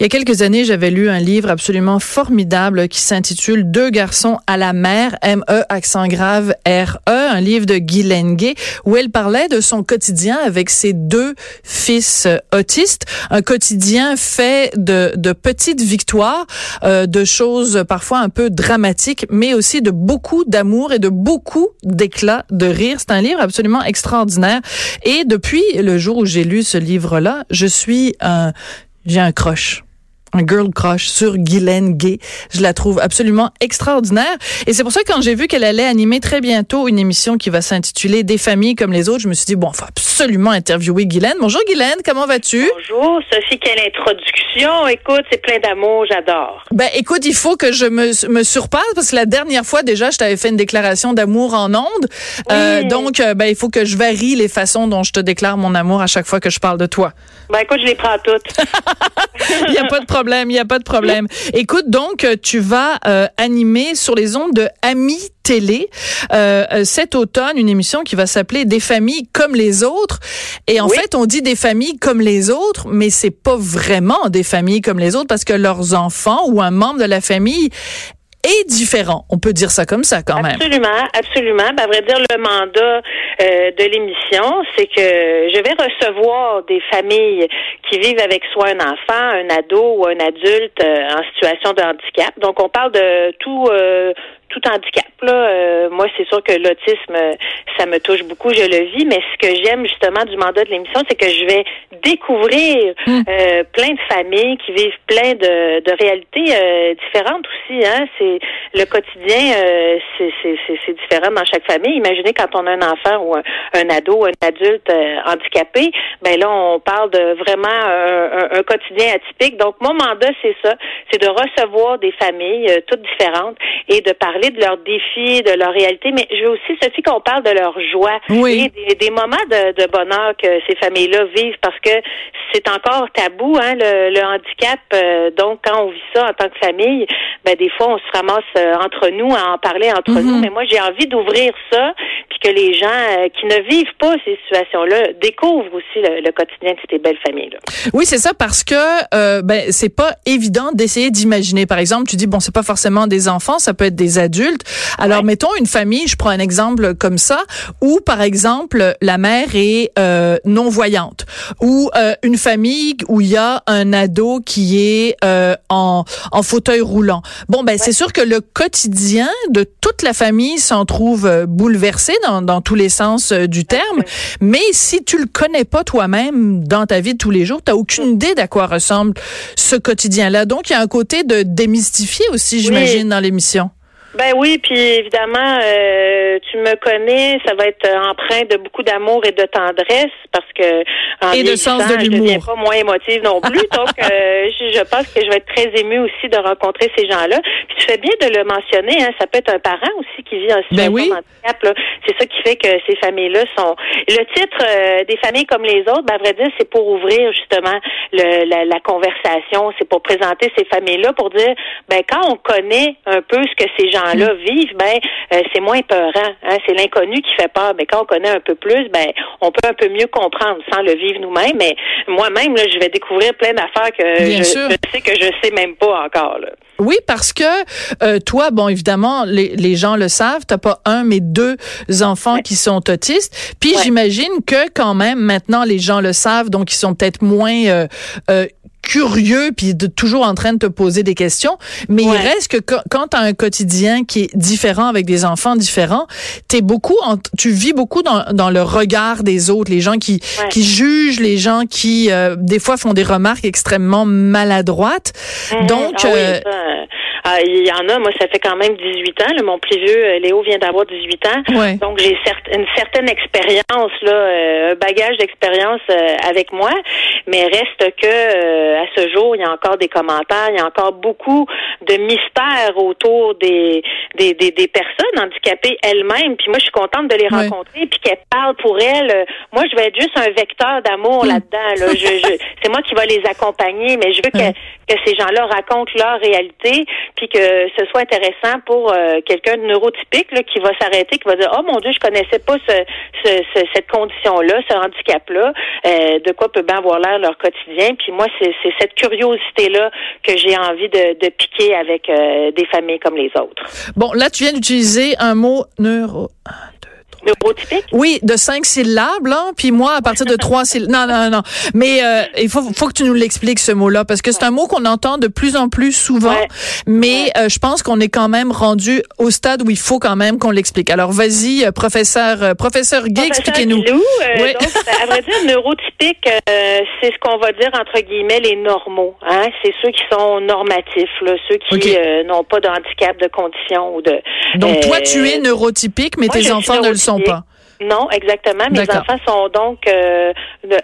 Il y a quelques années, j'avais lu un livre absolument formidable qui s'intitule Deux garçons à la mer, M-E, accent grave, R-E, un livre de Guy Lenguet, où elle parlait de son quotidien avec ses deux fils autistes. Un quotidien fait de, de petites victoires, euh, de choses parfois un peu dramatiques, mais aussi de beaucoup d'amour et de beaucoup d'éclats de rire. C'est un livre absolument extraordinaire. Et depuis le jour où j'ai lu ce livre-là, je suis un j'ai un crush un girl crush sur Guylaine Gay. Je la trouve absolument extraordinaire. Et c'est pour ça que quand j'ai vu qu'elle allait animer très bientôt une émission qui va s'intituler Des familles comme les autres, je me suis dit, bon, faut absolument interviewer Guylaine. Bonjour Guylaine, comment vas-tu? Bonjour Sophie, quelle introduction. Écoute, c'est plein d'amour, j'adore. Ben écoute, il faut que je me, me surpasse parce que la dernière fois déjà, je t'avais fait une déclaration d'amour en ondes. Euh, donc, euh, ben il faut que je varie les façons dont je te déclare mon amour à chaque fois que je parle de toi. Ben écoute, je les prends toutes. Il n'y a pas de problème, il n'y a pas de problème. Écoute, donc, tu vas euh, animer sur les ondes de Ami Télé euh, euh, cet automne une émission qui va s'appeler Des familles comme les autres. Et en fait, on dit des familles comme les autres, mais c'est pas vraiment des familles comme les autres parce que leurs enfants ou un membre de la famille est différent. On peut dire ça comme ça quand même. Absolument, absolument. Ben, à vrai dire, le mandat euh, de l'émission, c'est que je vais recevoir des familles qui vivent avec soit un enfant, un ado ou un adulte euh, en situation de handicap. Donc, on parle de tout euh, tout handicap. Là, euh, moi, c'est sûr que l'autisme, ça me touche beaucoup, je le vis, mais ce que j'aime justement du mandat de l'émission, c'est que je vais découvrir Hmm. euh, plein de familles qui vivent plein de, de réalités euh, différentes aussi. Hein? C'est le quotidien, euh, c'est, c'est, c'est, c'est différent dans chaque famille. Imaginez quand on a un enfant ou un, un ado, un adulte euh, handicapé, ben là, on parle de vraiment un, un- un quotidien atypique. Donc, mon mandat, c'est ça, c'est de recevoir des familles euh, toutes différentes et de parler de leurs défis, de leur réalité. Mais je veux aussi, Sophie, qu'on parle de leur joie Oui. et des, des moments de, de bonheur que ces familles-là vivent parce que c'est encore tabou, hein, le, le handicap. Euh, donc, quand on vit ça en tant que famille, ben des fois, on se ramasse euh, entre nous à en parler entre Mhm. nous. Mais moi, j'ai envie d'ouvrir ça, puis que les gens euh, qui ne vivent pas ces situations-là découvrent aussi le, le quotidien de ces belles familles-là. Oui, c'est ça parce que ben c'est pas évident d'essayer d'imaginer. Par exemple, tu dis bon, c'est pas forcément des enfants, ça peut être des adultes. Alors mettons une famille, je prends un exemple comme ça, où par exemple la mère est euh, non voyante, ou euh, une famille où il y a un ado qui est euh, en en fauteuil roulant. Bon ben c'est sûr que le quotidien de toute la famille s'en trouve euh, bouleversé dans dans tous les sens euh, du terme. Mais si tu le connais pas toi-même dans ta vie de tous les jours, t'as aucune idée d'à quoi ressemble ce quotidien-là. Donc, il y a un côté de démystifier aussi, j'imagine, dans l'émission. Ben oui, puis évidemment, euh, tu me connais, ça va être empreint de beaucoup d'amour et de tendresse parce que en Et de sens de Je deviens pas moins émotive non plus, donc euh, je, je pense que je vais être très émue aussi de rencontrer ces gens-là. Puis tu fais bien de le mentionner, hein, ça peut être un parent aussi qui vit en situation Ben oui. de handicap. C'est ça qui fait que ces familles-là sont. Le titre euh, des familles comme les autres, ben, à vrai dire, c'est pour ouvrir justement le, la, la conversation, c'est pour présenter ces familles-là, pour dire, ben quand on connaît un peu ce que ces gens-là vivent, ben euh, c'est moins peurant. Hein? C'est l'inconnu qui fait peur. Mais quand on connaît un peu plus, ben on peut un peu mieux comprendre sans le vivre nous-mêmes. Mais moi-même, là, je vais découvrir plein d'affaires que Bien je, sûr. je sais que je sais même pas encore. Là. Oui, parce que euh, toi, bon, évidemment, les, les gens le savent, t'as pas un, mais deux enfants qui sont autistes. Puis Ouais. j'imagine que quand même, maintenant, les gens le savent, donc ils sont peut-être moins euh, curieux puis de toujours en train de te poser des questions mais il Ouais. reste que quand, quand tu as un quotidien qui est différent avec des enfants différents t'es beaucoup en- tu vis beaucoup dans, dans le regard des autres les gens qui Ouais. qui jugent les gens qui euh, des fois font des remarques extrêmement maladroites Mhm. donc Ah oui, euh, ça, euh, Ah, il y en a, moi, ça fait quand même 18 ans. mon plus vieux, Léo, vient d'avoir 18 ans. Donc, j'ai une certaine expérience, là, un bagage d'expérience avec moi. Mais reste que, à ce jour, il y a encore des commentaires, il y a encore beaucoup de mystères autour des, des, des, personnes handicapées elles-mêmes. Puis moi, je suis contente de les rencontrer, puis qu'elles parlent pour elles. Moi, je vais être juste un vecteur d'amour hmm. là-dedans. Là. Je, c'est moi qui vais les accompagner, mais je veux que, que ces gens-là racontent leur réalité, puis que ce soit intéressant pour euh, quelqu'un de neurotypique là, qui va s'arrêter, qui va dire oh mon Dieu, je connaissais pas ce, ce, cette condition-là, ce handicap-là, euh, de quoi peut bien avoir l'air leur quotidien. Puis moi, c'est, c'est cette curiosité-là que j'ai envie de, piquer avec euh, des familles comme les autres. Bon, là, tu viens d'utiliser un mot neuro. Neurotypique? Oui, de cinq syllabes, là. Puis moi, à partir de trois syllabes. Non, non, non. Mais euh, il faut, faut que tu nous l'expliques, ce mot-là, parce que c'est un mot qu'on entend de plus en plus souvent. Mais euh, je pense qu'on est quand même rendu au stade où il faut quand même qu'on l'explique. Alors, vas-y, euh, professeur, professeur Gay, expliquez-nous. Oui. donc, à vrai dire, neurotypique, c'est ce qu'on va dire, entre guillemets, les normaux. Hein? C'est ceux qui sont normatifs, là, ceux qui n'ont pas de handicap, de condition ou de... Donc, toi, tu es neurotypique, mais tes enfants ne le sont pas. Non, exactement. Mes enfants sont donc euh,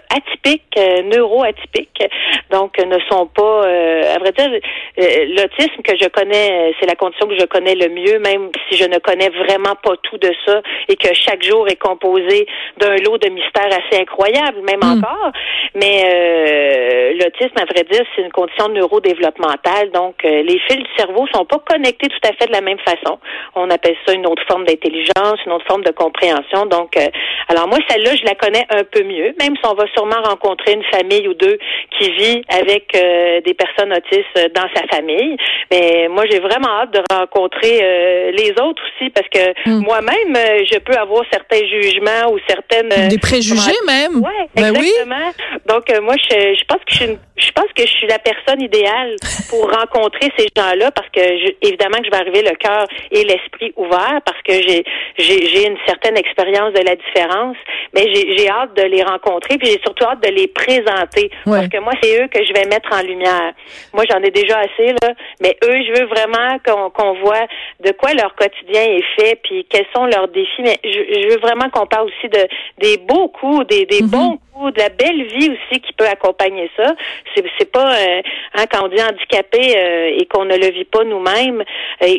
atypiques, euh, neuroatypiques, donc euh, ne sont pas, euh, à vrai dire, l'autisme que je connais, c'est la condition que je connais le mieux, même si je ne connais vraiment pas tout de ça et que chaque jour est composé d'un lot de mystères assez incroyables, même hmm. encore. Mais l'autisme, à vrai dire, c'est une condition neurodéveloppementale, donc les fils du cerveau sont pas connectés tout à fait de la même façon. On appelle ça une autre forme d'intelligence, une autre forme de compréhension. Donc donc, euh, alors moi, celle-là, je la connais un peu mieux, même si on va sûrement rencontrer une famille ou deux qui vit avec euh, des personnes autistes dans sa famille. Mais moi, j'ai vraiment hâte de rencontrer euh, les autres aussi, parce que hmm. moi-même, je peux avoir certains jugements ou certaines... Des préjugés même? Ouais, ben exactement. Donc, moi, je, je pense que je suis une je pense que je suis la personne idéale pour rencontrer ces gens-là parce que évidemment que je vais arriver le cœur et l'esprit ouvert parce que j'ai j'ai une certaine expérience de la différence, mais j'ai hâte de les rencontrer puis j'ai surtout hâte de les présenter parce que moi c'est eux que je vais mettre en lumière. Moi j'en ai déjà assez là, mais eux je veux vraiment qu'on qu'on voit de quoi leur quotidien est fait puis quels sont leurs défis. Mais je, veux vraiment qu'on parle aussi de des beaux coups, des des mm-hmm. bons de la belle vie aussi qui peut accompagner ça. C'est, pas euh, hein, quand on dit handicapé euh, et qu'on ne le vit pas nous-mêmes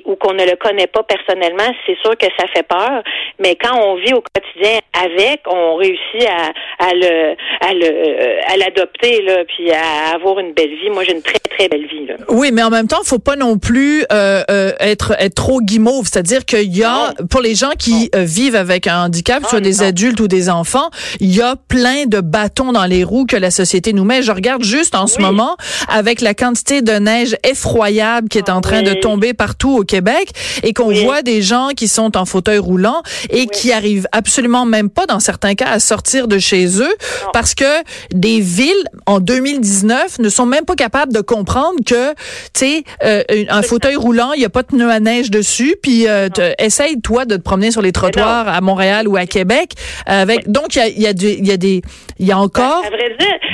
ou qu'on ne le connaît pas personnellement, c'est sûr que ça fait peur. Mais quand on vit au quotidien avec, on réussit à, à le à le à l'adopter là, puis à avoir une belle vie. Moi, j'ai une très très belle. Oui, mais en même temps, faut pas non plus euh, être être trop guimauve. C'est-à-dire qu'il y a pour les gens qui vivent avec un handicap, soit des adultes ou des enfants, il y a plein de bâton dans les roues que la société nous met. Je regarde juste en ce moment avec la quantité de neige effroyable qui est en train de tomber partout au Québec et qu'on voit des gens qui sont en fauteuil roulant et qui arrivent absolument même pas dans certains cas à sortir de chez eux parce que des villes en 2019 ne sont même pas capables de comprendre que tu sais euh, un fauteuil roulant, il y a pas de pneu à neige dessus puis euh, essaye toi de te promener sur les trottoirs à Montréal ou à Québec avec donc il y a, y a, il y a des il y a encore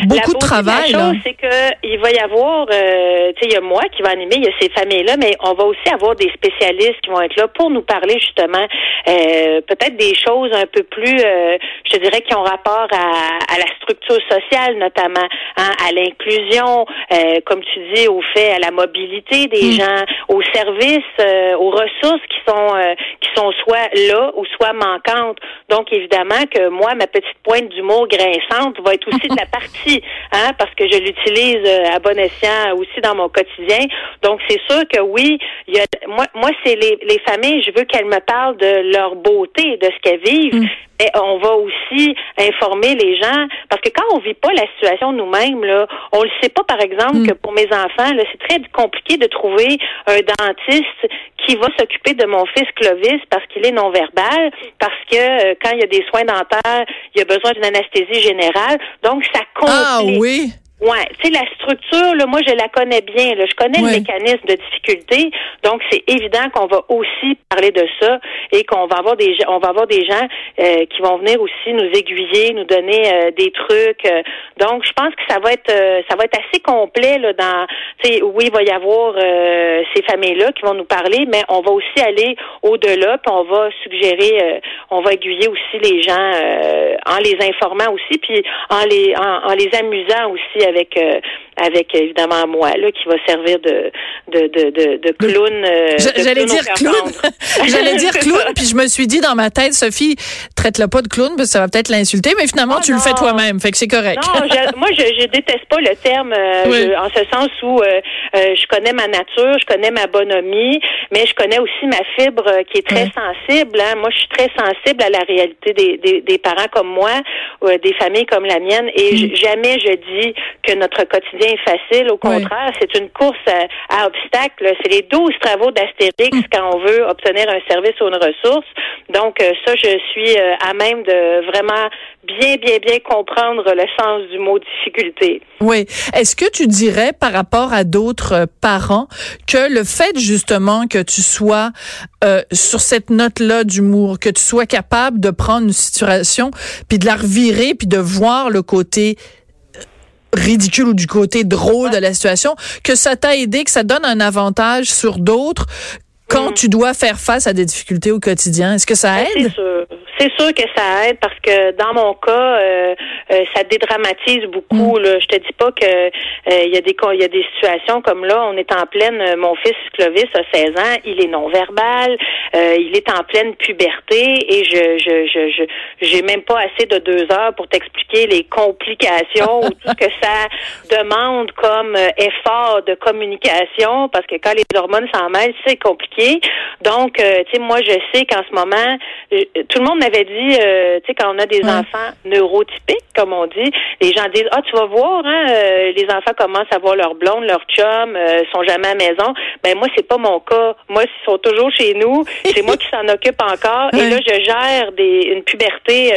beaucoup de travail. La chose, c'est qu'il va y avoir, euh, tu sais, il y a moi qui va animer, il y a ces familles-là, mais on va aussi avoir des spécialistes qui vont être là pour nous parler justement, euh, peut-être des choses un peu plus, euh, je te dirais, qui ont rapport à, la structure sociale, notamment, hein, à l'inclusion, euh, comme tu dis, au fait, à la mobilité des mm. gens, aux services, euh, aux ressources qui sont qui sont soit là ou soit manquantes. Donc, évidemment que moi, ma petite pointe d'humour grinçante va être aussi de la partie, hein, parce que je l'utilise euh, à bon escient aussi dans mon quotidien. Donc, c'est sûr que oui, il y a, moi, moi c'est les, les familles, je veux qu'elles me parlent de leur beauté, de ce qu'elles vivent. Mm. Mais on va aussi informer les gens parce que quand on vit pas la situation nous-mêmes là, on le sait pas par exemple mm. que pour mes enfants là, c'est très compliqué de trouver un dentiste qui va s'occuper de mon fils Clovis parce qu'il est non verbal, parce que euh, quand il y a des soins dentaires, il y a besoin d'une anesthésie générale. Donc ça complique. Ah oui. Ouais, tu sais la structure là, moi je la connais bien. Là. Je connais le mécanisme de difficulté, donc c'est évident qu'on va aussi parler de ça et qu'on va avoir des on va avoir des gens euh, qui vont venir aussi nous aiguiller, nous donner euh, des trucs. Euh. donc je pense que ça va être ça va être assez complet là dans. Tu sais, oui, il va y avoir ces familles là qui vont nous parler, mais on va aussi aller au-delà, puis on va suggérer, on va aiguiller aussi les gens en les informant aussi, puis en les en, en les amusant aussi avec euh, avec évidemment moi là qui va servir de de de de, de clown. Euh, j'allais dire clown. J'allais dire clown puis je me suis dit dans ma tête Sophie traite-le pas de clown parce que ça va peut-être l'insulter mais finalement tu le fais toi-même fait que c'est correct. Non, moi je, je déteste pas le terme euh, en ce sens où je connais ma nature, je connais ma bonhomie, mais je connais aussi ma fibre qui est très sensible. Hein. Moi je suis très sensible à la réalité des, des, des parents comme moi, des familles comme la mienne et mm. jamais je dis que notre quotidien est facile. Au contraire, c'est une course à, obstacles. C'est les 12 travaux d'Astérix mm. quand on veut obtenir un service ou une ressource. Donc, euh, ça, je suis euh, à même de vraiment bien, bien, bien comprendre le sens du mot difficulté. Oui. Est-ce que tu dirais par rapport à d'autres euh, parents que le fait justement que tu sois sur cette note-là d'humour, que tu sois capable de prendre une situation, puis de la revirer, puis de voir le côté ridicule ou du côté drôle de la situation, que ça t'a aidé, que ça donne un avantage sur d'autres quand mm. tu dois faire face à des difficultés au quotidien. Est-ce que ça ben, aide? C'est sûr que ça aide parce que dans mon cas, euh, euh, ça dédramatise beaucoup. Mm. Là. Je te dis pas que euh, il y a des il y a des situations comme là, on est en pleine. Mon fils Clovis a 16 ans, il est non verbal, il est en pleine puberté et je je je je j'ai même pas assez de deux heures pour t'expliquer les complications ou tout ce que ça demande comme effort de communication parce que quand les hormones s'en mêlent, c'est compliqué. Donc, tu sais, moi je sais qu'en ce moment, tout le monde avait dit, euh, tu sais, quand on a des enfants neurotypiques, comme on dit, les gens disent, ah, tu vas voir, hein, euh, les enfants commencent à voir leur blonde, leur chum, euh, sont jamais à la maison. Ben moi, c'est pas mon cas. Moi, ils sont toujours chez nous. C'est moi qui s'en occupe encore. Et là, je gère des, une puberté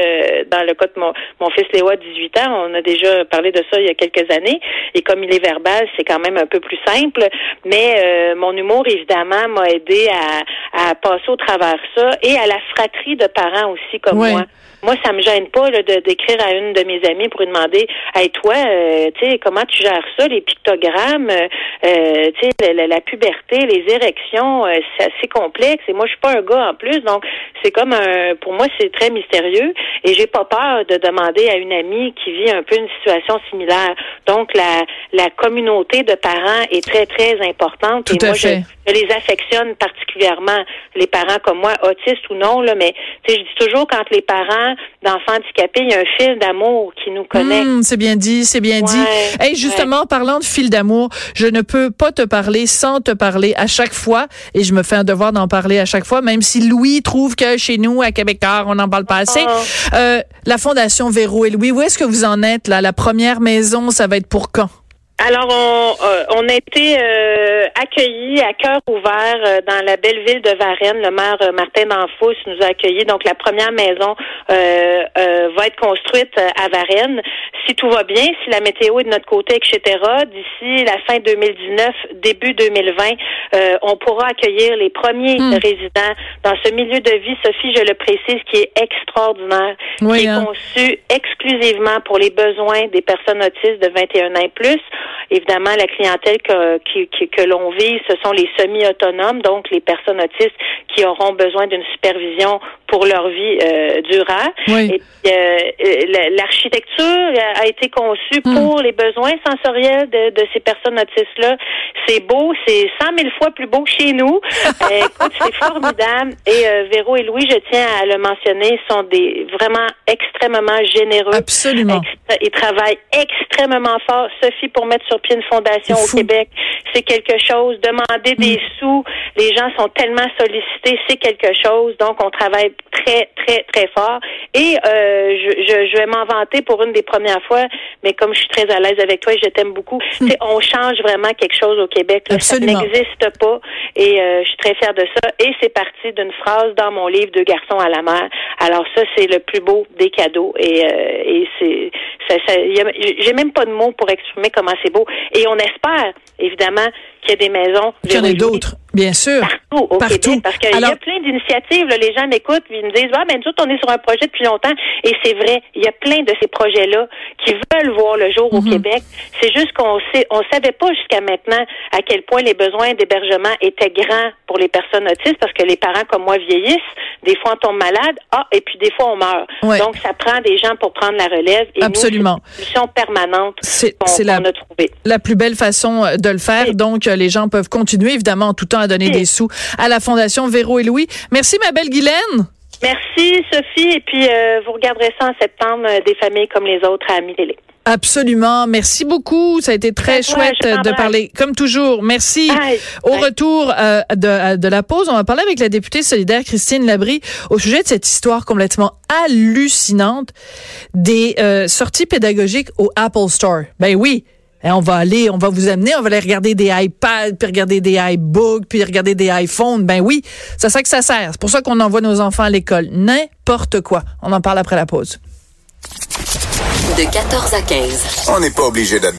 dans le cas de mon, mon fils Léo, 18 ans. On a déjà parlé de ça il y a quelques années. Et comme il est verbal, c'est quand même un peu plus simple. Mais mon humour, évidemment, m'a aidé à, à passer au travers ça et à la fratrie de parents aussi comme moi. Moi, ça me gêne pas de d'écrire à une de mes amies pour lui demander, hey toi, euh, tu sais, comment tu gères ça, les pictogrammes, euh, tu sais, la, puberté, les érections, euh, c'est assez complexe. Et moi, je suis pas un gars en plus, donc c'est comme un, pour moi, c'est très mystérieux. Et j'ai pas peur de demander à une amie qui vit un peu une situation similaire. Donc la la communauté de parents est très très importante. et moi, Je, je les affectionne particulièrement, les parents comme moi, autistes ou non là, mais tu sais, je dis toujours quand les parents d'enfants handicapés, il y a un fil d'amour qui nous connecte. Hmm, c'est bien dit, c'est bien dit. Et justement, parlant de fil d'amour, je ne peux pas te parler sans te parler à chaque fois, et je me fais un devoir d'en parler à chaque fois, même si Louis trouve que chez nous, à Québécois, on n'en parle pas assez. Oh. Euh, la Fondation Véro et Louis, où est-ce que vous en êtes là? La première maison, ça va être pour quand? Alors, on, euh, on a été euh, accueillis à cœur ouvert euh, dans la belle ville de Varennes. Le maire Martin Danfous nous a accueillis. Donc, la première maison va être construite à Varennes. Si tout va bien, si la météo est de notre côté, etc., d'ici la fin 2019, début 2020, on pourra accueillir les premiers hmm. résidents dans ce milieu de vie, Sophie, je le précise, qui est extraordinaire, qui est hein. conçu exclusivement pour les besoins des personnes autistes de 21 ans et plus. Évidemment, la clientèle que, que l'on vit, ce sont les semi-autonomes, donc les personnes autistes qui auront besoin d'une supervision pour leur vie euh, durable. Et euh, l'architecture a été conçue hmm. pour les besoins sensoriels de, de ces personnes autistes-là. C'est beau, c'est cent mille fois plus beau que chez nous. Euh, écoute, c'est formidable. Et euh, Véro et Louis, je tiens à le mentionner, sont des vraiment extrêmement généreux. Absolument. ils travaillent extrêmement fort. Sophie, pour mettre sur pied une fondation au Québec, c'est quelque chose. Demander des hmm. sous, les gens sont tellement sollicités, c'est quelque chose. Donc, on travaille très, très, très fort. Et euh, je, je, je vais m'en vanter pour une des premières fois, mais comme je suis très à l'aise avec toi et je t'aime beaucoup, c'est on change vraiment quelque chose au Québec. Là. Ça n'existe pas. Et euh, je suis très fière de ça. Et c'est parti d'une phrase dans mon livre Deux garçons à la mer. Alors ça, c'est le plus beau des cadeaux. Et, euh, et c'est ça, ça, j'ai même pas de mots pour exprimer comment c'est beau. Et on espère, évidemment, qu'il y a des maisons. Qu'il y en ait et d'autres, bien sûr. Partout au Partout. Québec, parce qu'il y a plein d'initiatives. Les gens m'écoutent, puis ils me disent, ah, ben nous autres, on est sur un projet depuis longtemps. Et c'est vrai, il y a plein de ces projets-là qui veulent voir le jour au Mhm. Québec. C'est juste qu'on sait, on savait pas jusqu'à maintenant à quel point les besoins d'hébergement étaient grands pour les personnes autistes, parce que les parents comme moi vieillissent, des fois on tombe malade, ah, et puis des fois on meurt. Ouais. Donc ça prend des gens pour prendre la relève. Et Absolument. c'est une solution permanente C'est- qu'on la- a trouvée. la plus belle façon euh, de le faire. Oui. Donc, les gens peuvent continuer, évidemment, en tout temps à donner Oui. des sous à la Fondation Véro et Louis. Merci, ma belle Guylaine. Merci Sophie, et puis euh, vous regarderez ça en septembre, euh, des familles comme les autres à Amélie. Absolument. Merci beaucoup. Ça a été très chouette de parler. Comme toujours. Merci. Bye. Au Bye. retour euh, de, de la pause, on va parler avec la députée solidaire Christine Labrie au sujet de cette histoire complètement hallucinante des sorties pédagogiques au Apple Store. Ben oui. Hein, on va aller, on va vous amener, on va aller regarder des iPads, puis regarder des iBooks, puis regarder des iPhones. Ben oui, c'est ça que ça sert. C'est pour ça qu'on envoie nos enfants à l'école. N'importe quoi. On en parle après la pause. De 14 à 15. On n'est pas obligé d'être